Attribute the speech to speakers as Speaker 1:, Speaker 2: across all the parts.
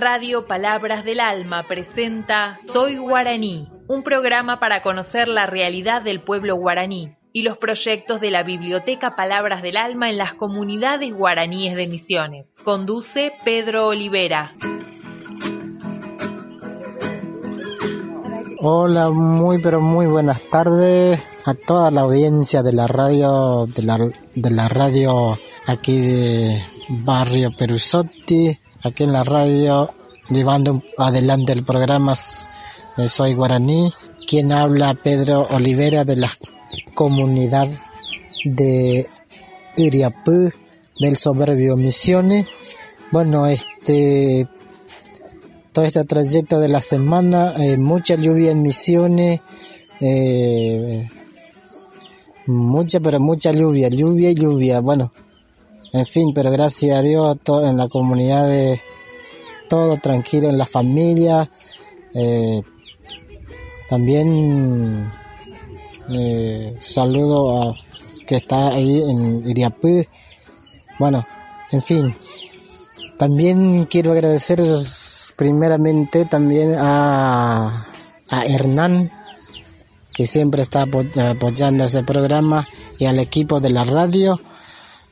Speaker 1: Radio Palabras del Alma presenta Soy Guaraní, un programa para conocer la realidad del pueblo guaraní y los proyectos de la Biblioteca Palabras del Alma en las comunidades guaraníes de Misiones. Conduce Pedro Olivera.
Speaker 2: Hola, muy pero muy buenas tardes a toda la audiencia de la radio, de la, de la radio aquí de Barrio Perusotti, aquí en la radio, llevando adelante el programa de Soy Guaraní. Quien habla, Pedro Olivera, de la comunidad de Iriapú, del Soberbio Misiones. Bueno, este, todo este trayecto de la semana, eh, mucha lluvia en Misiones, eh, mucha, pero mucha lluvia, lluvia y lluvia. Bueno, en fin, pero gracias a Dios todo, en la comunidad de todo tranquilo en la familia. Eh, también eh, saludo a que está ahí en Iriapú. Bueno, en fin. También quiero agradecer primeramente también a, a Hernán, que siempre está apoyando ese programa, y al equipo de la radio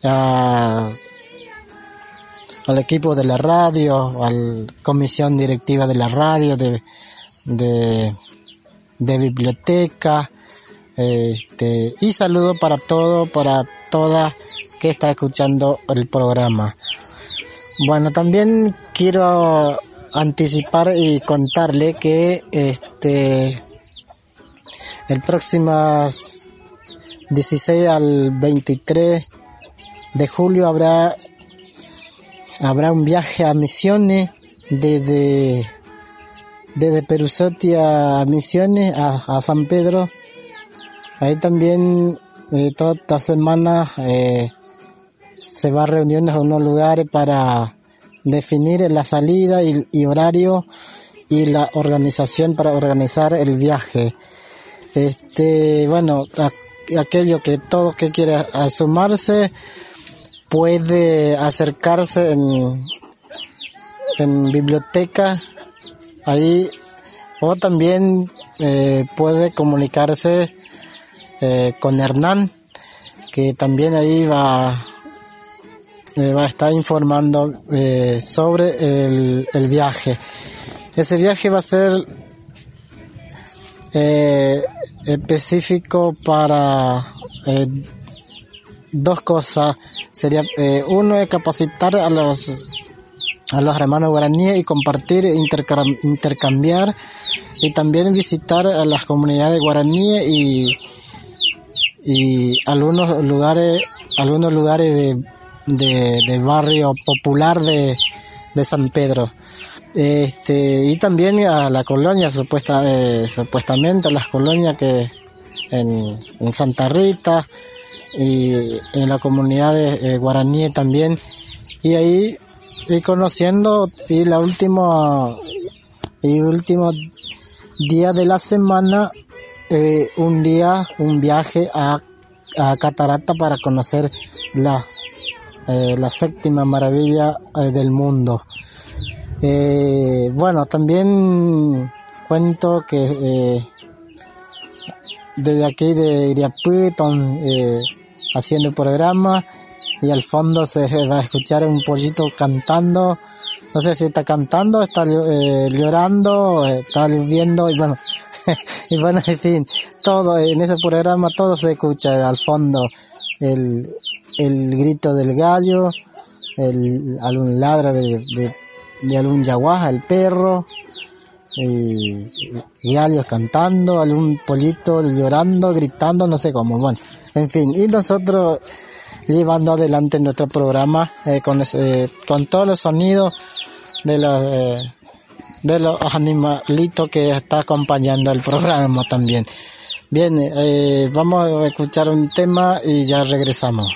Speaker 2: al equipo de la radio, a la comisión directiva de la radio, de, de, biblioteca, este, y saludo para todo, para toda que está escuchando el programa. Bueno, también quiero anticipar y contarle que este el próximo 16 al 23 de julio habrá, habrá un viaje a Misiones desde, desde Perusotti a Misiones, a, San Pedro. Ahí también eh, toda esta semana eh, se va a reuniones a unos lugares para definir la salida y, horario y la organización para organizar el viaje. Este, bueno, aquello que todos que quieran sumarse, puede acercarse en, en biblioteca ahí o también eh, puede comunicarse eh, con Hernán que también ahí va eh, va a estar informando sobre el, el, viaje. Ese viaje va a ser específico para dos cosas. Sería, eh, uno es capacitar a los, a los hermanos guaraníes y compartir, intercambiar y también visitar a las comunidades guaraníes y, y algunos lugares, algunos lugares de, de, barrio popular de, de San Pedro. Este, y también a la colonia, supuesta, eh, supuestamente a las colonias que en, en Santa Rita, y en la comunidad de eh, guaraní también. Y ahí y conociendo y la última y último día de la semana eh, un día un viaje a, a Catarata para conocer la eh, la séptima maravilla del mundo. Bueno también cuento que desde aquí de Iriapú, eh, haciendo programa y al fondo se va a escuchar un pollito cantando. No sé si está cantando, está eh, llorando, está viendo y bueno, y bueno, en fin, todo en ese programa todo se escucha al fondo el, el grito del gallo, el algún ladra de algún yaguaja, el perro, y, y gallos cantando, algún pollito llorando, gritando, no sé cómo, bueno, en fin, y nosotros llevando adelante nuestro programa eh, con, con todos los sonidos de los, eh, de los animalitos que está acompañando el programa también. Bien, eh, vamos a escuchar un tema y ya regresamos.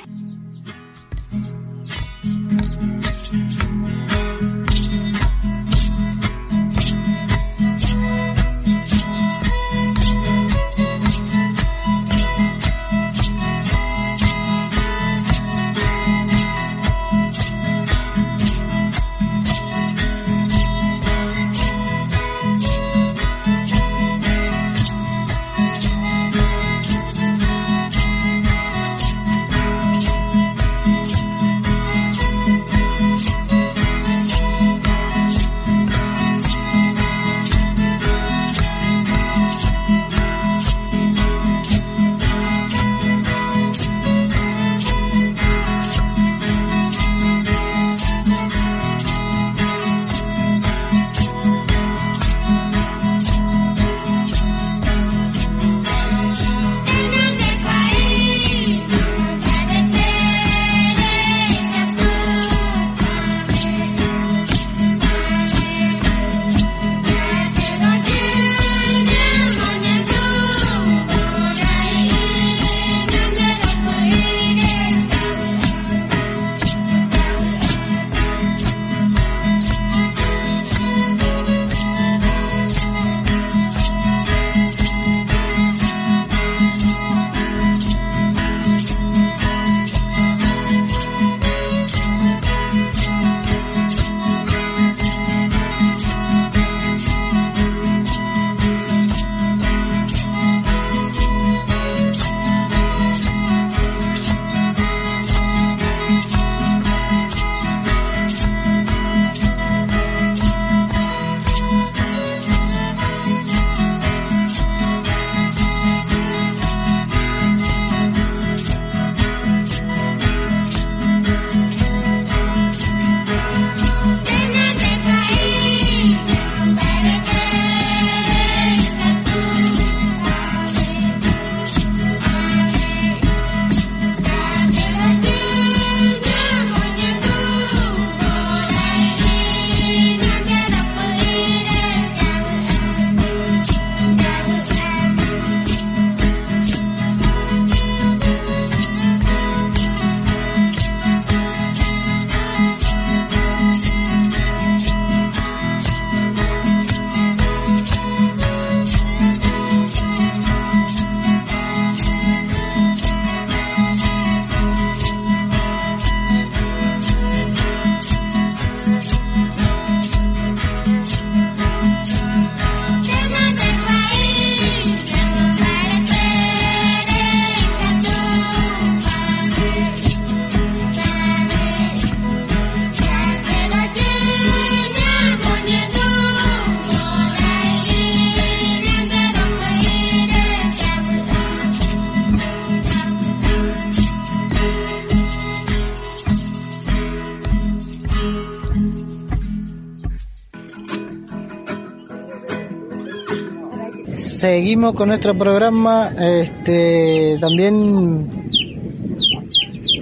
Speaker 2: Seguimos con nuestro programa. Este, también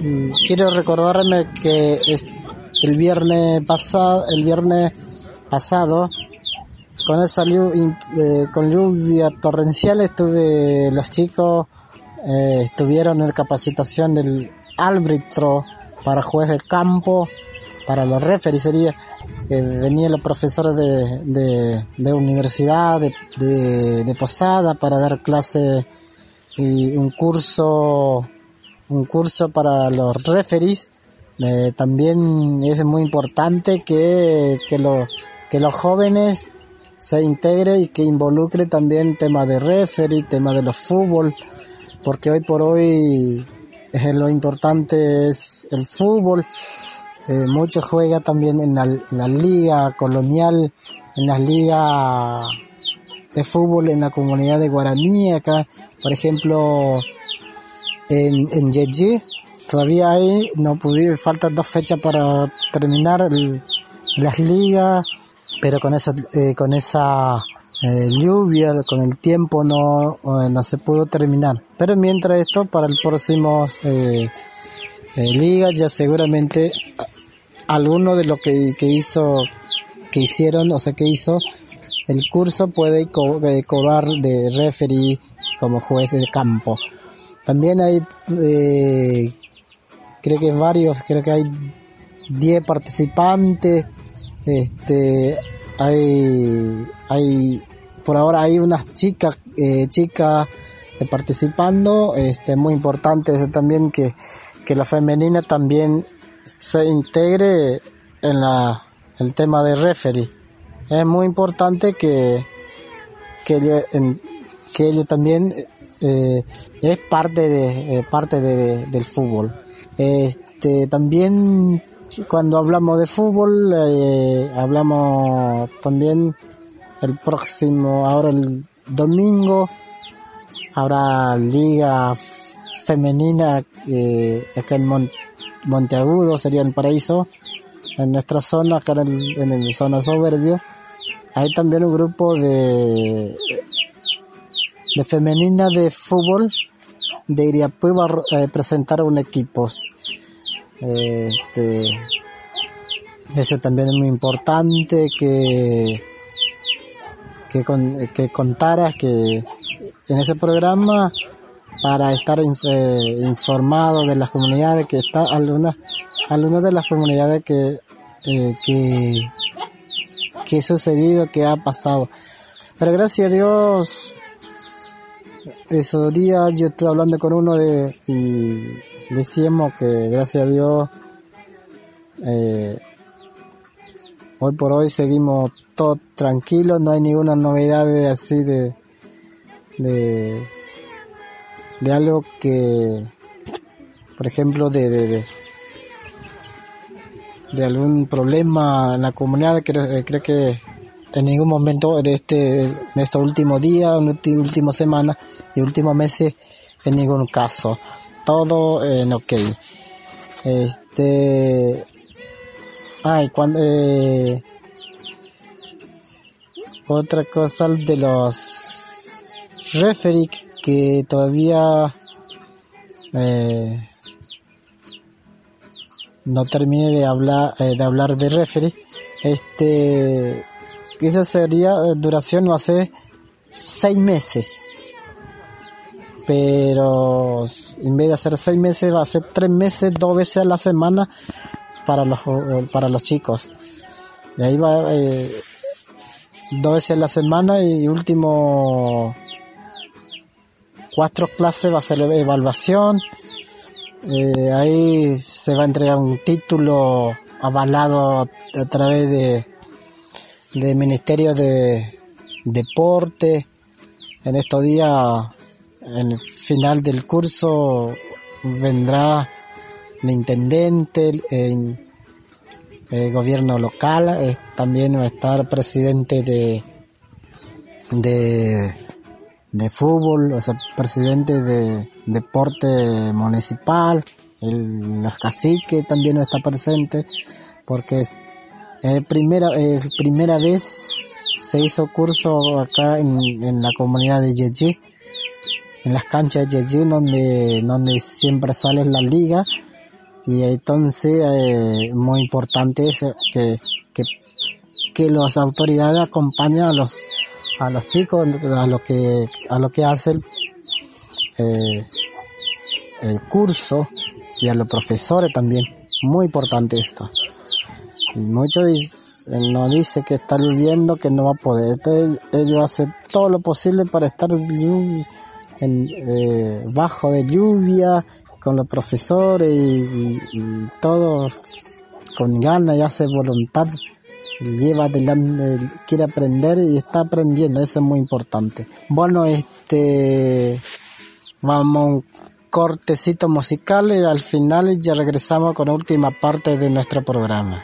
Speaker 2: mm, quiero recordarme que el viernes pasado, el viernes pasado, con esa eh, con lluvia torrencial, estuve los chicos eh, estuvieron en capacitación del árbitro para juez del campo, para los referees sería que venían los profesores de, de, universidad, de, de, posada para dar clase y un curso, un curso para los referees. Eh, también es muy importante que, que, lo, que los jóvenes se integren y que involucre también tema de referee, tema de los fútbol, porque hoy por hoy eh, lo importante es el fútbol eh, muchos juegan también en la, liga colonial, en las ligas de fútbol en la comunidad de Guaraní, acá, por ejemplo, en, en Yeji, todavía hay, no pude, faltan dos fechas para terminar las ligas, pero con esa, eh, con esa eh, lluvia, con el tiempo no, no se pudo terminar. Pero mientras esto, para el próximo eh, liga ya seguramente alguno de lo que, hizo, que hicieron, o sea, que hizo el curso puede eh, cobrar de referee como juez de campo. También hay, eh, creo que varios, creo que hay 10 participantes, este, hay, hay, por ahora hay unas chicas, eh, chicas participando, este, muy importante es también que, que la femenina también se integre en la, el tema de referee. Es muy importante que, que, ellos, que ellos también eh, es parte de eh, parte de, del fútbol. Este, también cuando hablamos de fútbol eh, hablamos también el próximo ahora el domingo habrá liga femenina eh, acá en Monte Monteagudo sería el paraíso, en nuestra zona, acá en el, en zona soberbio, hay también un grupo de, de femenina de fútbol de Iriapueba a eh, presentar un equipo. Este, eso también es muy importante que, que, con, que contaras que en ese programa para estar eh, informado de las comunidades que está algunas algunas de las comunidades que eh, que que ha sucedido que ha pasado. Pero gracias a Dios esos días yo estoy hablando con uno de y decíamos que gracias a Dios eh, hoy por hoy seguimos todos tranquilos no hay ninguna novedad de así de de de algo que, por ejemplo, de, de, de, algún problema en la comunidad, creo, eh, creo que en ningún momento en este en estos últimos días, en últimas semanas y últimos meses, en ningún caso. Todo en ok. Este. Ay, cuando. Eh, otra cosa de los referees que todavía eh, no termine de hablar eh, de hablar de referee. Este esa sería eh, duración va a ser seis meses. Pero en vez de hacer seis meses va a ser tres meses dos veces a la semana para los para los chicos. De ahí va dos veces a la semana y último cuatro clases va a ser evaluación. Eh, ahí se va a entregar un título avalado a través de del Ministerio de Deporte. En estos días, en el final del curso, vendrá el intendente, el, gobierno local, eh, también va a estar el presidente de, de de fútbol, o sea, presidente de deporte municipal, el cacique también no está presente, porque es, primera, es primera vez
Speaker 1: se hizo curso acá en, la comunidad de Yeji, en las canchas de Yeji donde, donde siempre sale la liga. Y entonces eh, muy importante es que, que, que las autoridades acompañen a los a los chicos a lo que a lo que hace el, eh, el curso y a los profesores también. Muy importante esto. Y muchos no dice que está lloviendo que no va a poder. Entonces ellos hacen todo lo posible para estar eh, bajo de lluvia con los profesores y, todos con ganas y hace voluntad, lleva adelante, quiere aprender y está aprendiendo, eso es muy importante. Bueno, este, vamos a un cortecito musical y al final ya regresamos con la última parte de nuestro programa.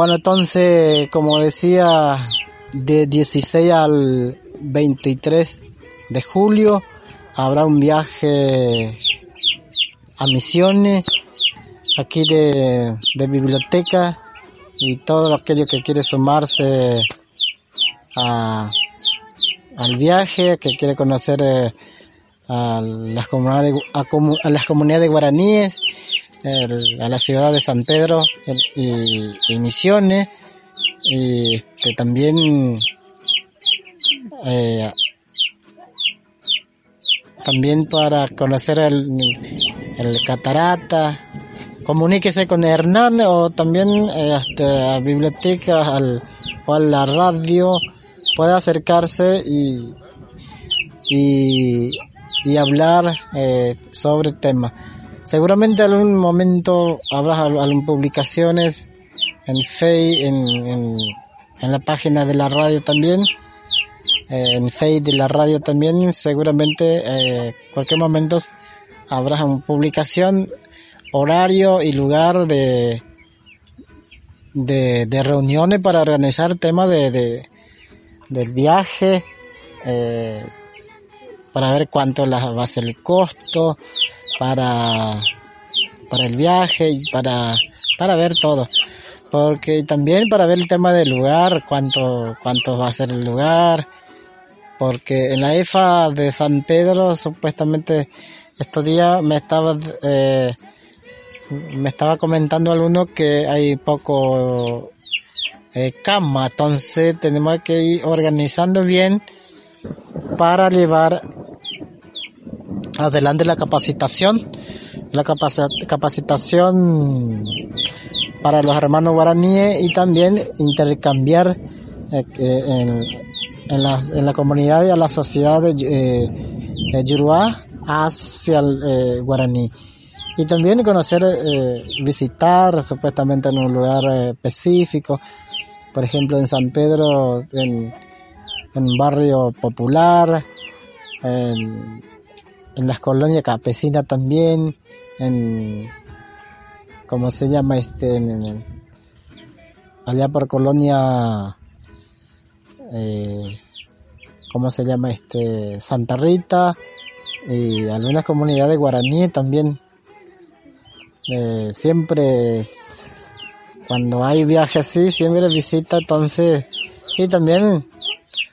Speaker 1: Bueno, entonces, como decía, de 16 al 23
Speaker 2: de julio habrá un viaje a Misiones, aquí de, biblioteca y todo aquello que quiere sumarse al viaje, que quiere conocer eh, a, las comunidades guaraníes, a la ciudad de San Pedro y, Misiones, y este, también eh, también para conocer el, el catarata, comuníquese con Hernán o también eh, hasta a bibliotecas al, o a la radio, puede acercarse y, y, y hablar eh, sobre el tema. Seguramente en algún momento habrá algunas publicaciones en Facebook, en, en, la página de la radio también eh, en Facebook de la radio también, seguramente eh, cualquier momento habrá una publicación, horario y lugar de, de, reuniones para organizar temas de, de, del viaje, eh, para ver cuánto va a ser el costo, para, para el viaje y para, para ver todo. Porque también para ver el tema del lugar, cuánto, cuánto va a ser el lugar, porque en la EFA de San Pedro supuestamente estos días me estaba eh, me estaba comentando alguno que hay poco eh, cama, entonces tenemos que ir organizando bien para llevar adelante la capacitación, la capacitación para los hermanos guaraníes y también intercambiar eh, en, en la, en la comunidad y a la sociedad de eh, Yoruba hacia el eh, guaraní. Y también conocer, visitar supuestamente en un lugar específico, por ejemplo en San Pedro, en, en un barrio popular, en, en las colonias campesinas también, en, ¿cómo se llama? Este, en, allá por colonia eh, ¿cómo se llama? Este, Santa Rita y algunas comunidades guaraní también. Eh, siempre, cuando hay viajes así, siempre visita, entonces, y también,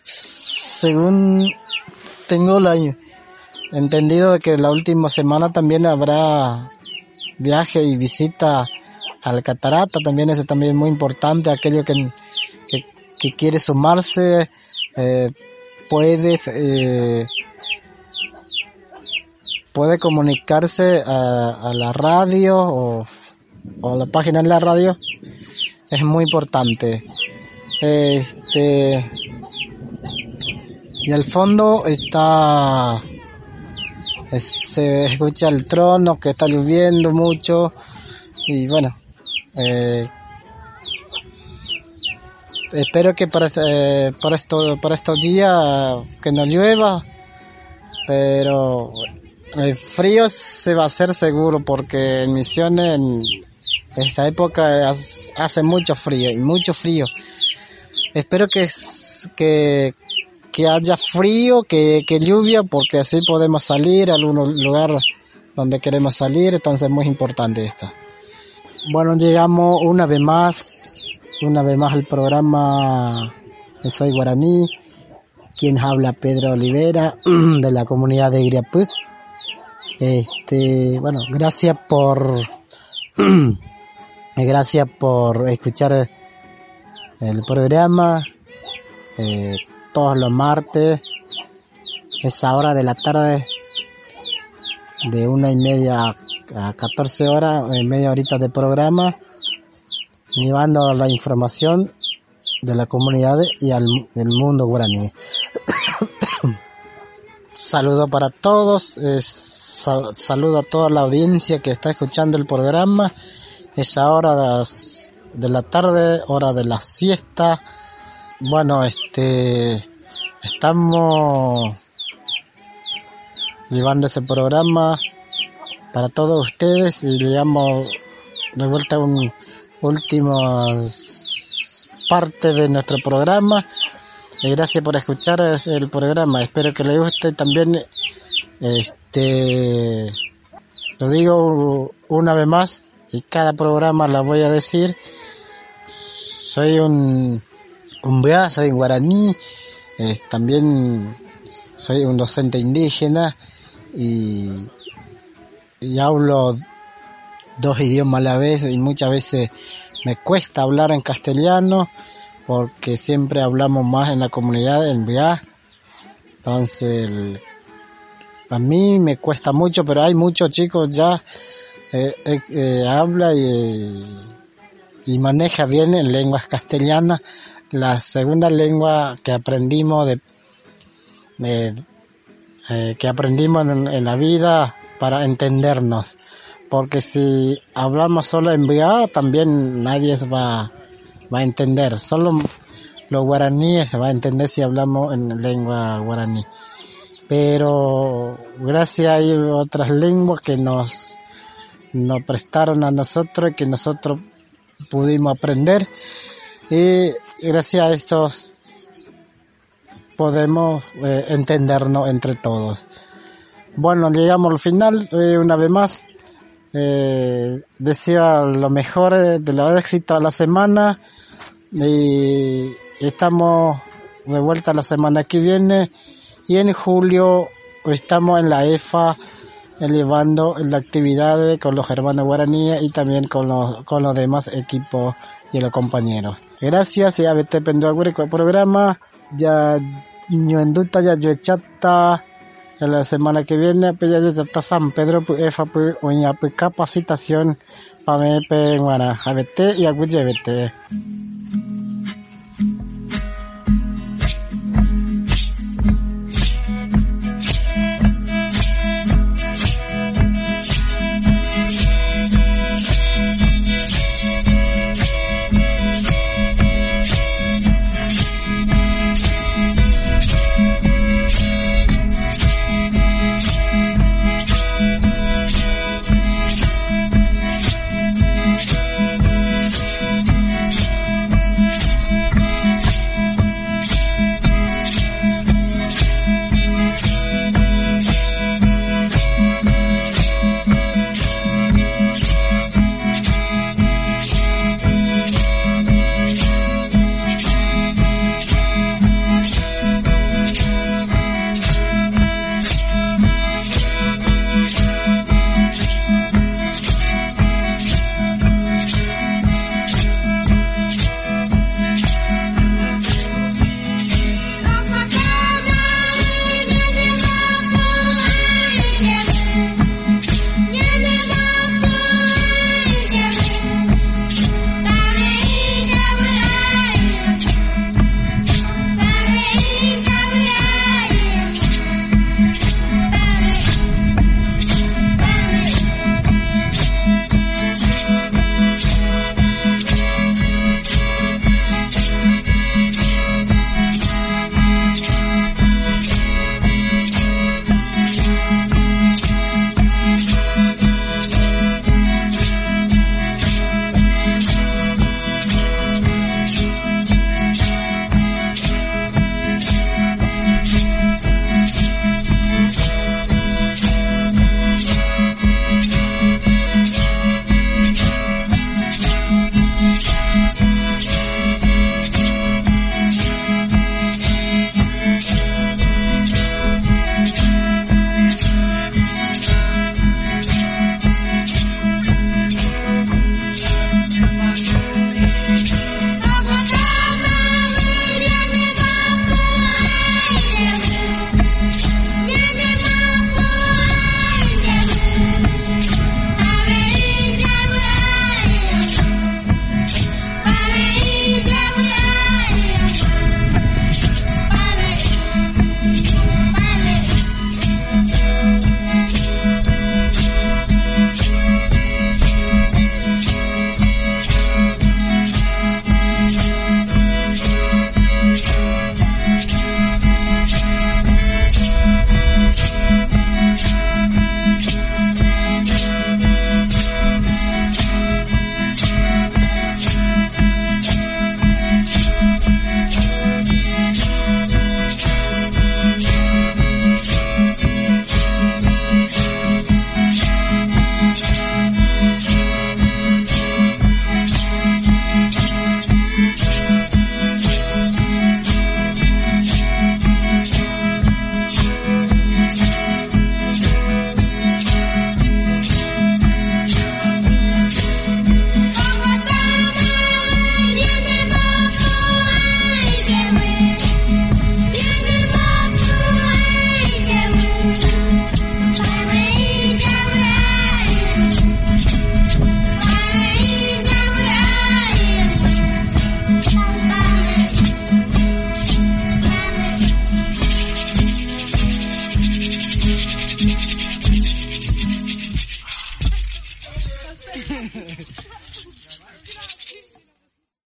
Speaker 2: según tengo la, entendido que la última semana también habrá viaje y visita al catarata, también eso también es muy importante, aquello que, que que quiere sumarse, eh, puede, eh, puede comunicarse a, la radio o, o, a la página de la radio. Es muy importante. Este, y al fondo está, se escucha el trono que está lloviendo mucho y bueno, eh, espero que para, eh, para, esto, para estos días que no llueva, pero el frío se va a hacer seguro porque en Misiones en esta época hace mucho frío y mucho frío. Espero que, que, que haya frío, que, que lluvia, porque así podemos salir a algún lugar donde queremos salir, entonces es muy importante esto. Bueno, llegamos una vez más una vez más al programa Soy Guaraní, quien habla Pedro Olivera de la comunidad de Iriapú. Este, bueno, gracias por gracias por escuchar el programa eh, todos los martes esa hora de la tarde de una y media a 14 horas, media horita de programa llevando la información de la comunidad y al del mundo guaraní. saludo para todos, saludo a toda la audiencia que está escuchando el programa. Es ahora de la tarde, hora de la siesta. Bueno, este, estamos llevando ese programa para todos ustedes y le damos de vuelta un, últimas partes de nuestro programa. gracias por escuchar el programa. Espero que les guste también. Este, lo digo una vez más y cada programa la voy a decir. Soy un, soy un guaraní, también soy un docente indígena y, hablo dos idiomas a la vez y muchas veces me cuesta hablar en castellano porque siempre hablamos más en la comunidad en BIA. Entonces, a mí me cuesta mucho, pero hay muchos chicos ya eh, eh, eh habla y, y, maneja bien en lenguas castellanas. La segunda lengua que aprendimos de, eh, que aprendimos en, la vida para entendernos. Porque si hablamos solo en BIA, también nadie va va a entender. Solo los guaraníes va a entender si hablamos en lengua guaraní. Pero gracias hay otras lenguas que nos, nos prestaron a nosotros y que nosotros pudimos aprender. Y gracias a estos podemos eh, entendernos entre todos. Bueno, llegamos al final, eh, una vez más. Eh, deseo lo mejor de los éxitos a la semana y estamos de vuelta la semana que viene y en julio estamos en la EFA elevando la actividad con los hermanos guaraníes y también con los, con los demás equipos y los compañeros. Gracias y a vete con el programa. Ya duda ya yo chata en la semana que viene pues ya está San Pedro pues EFA oña pues capacitación para me guara y vete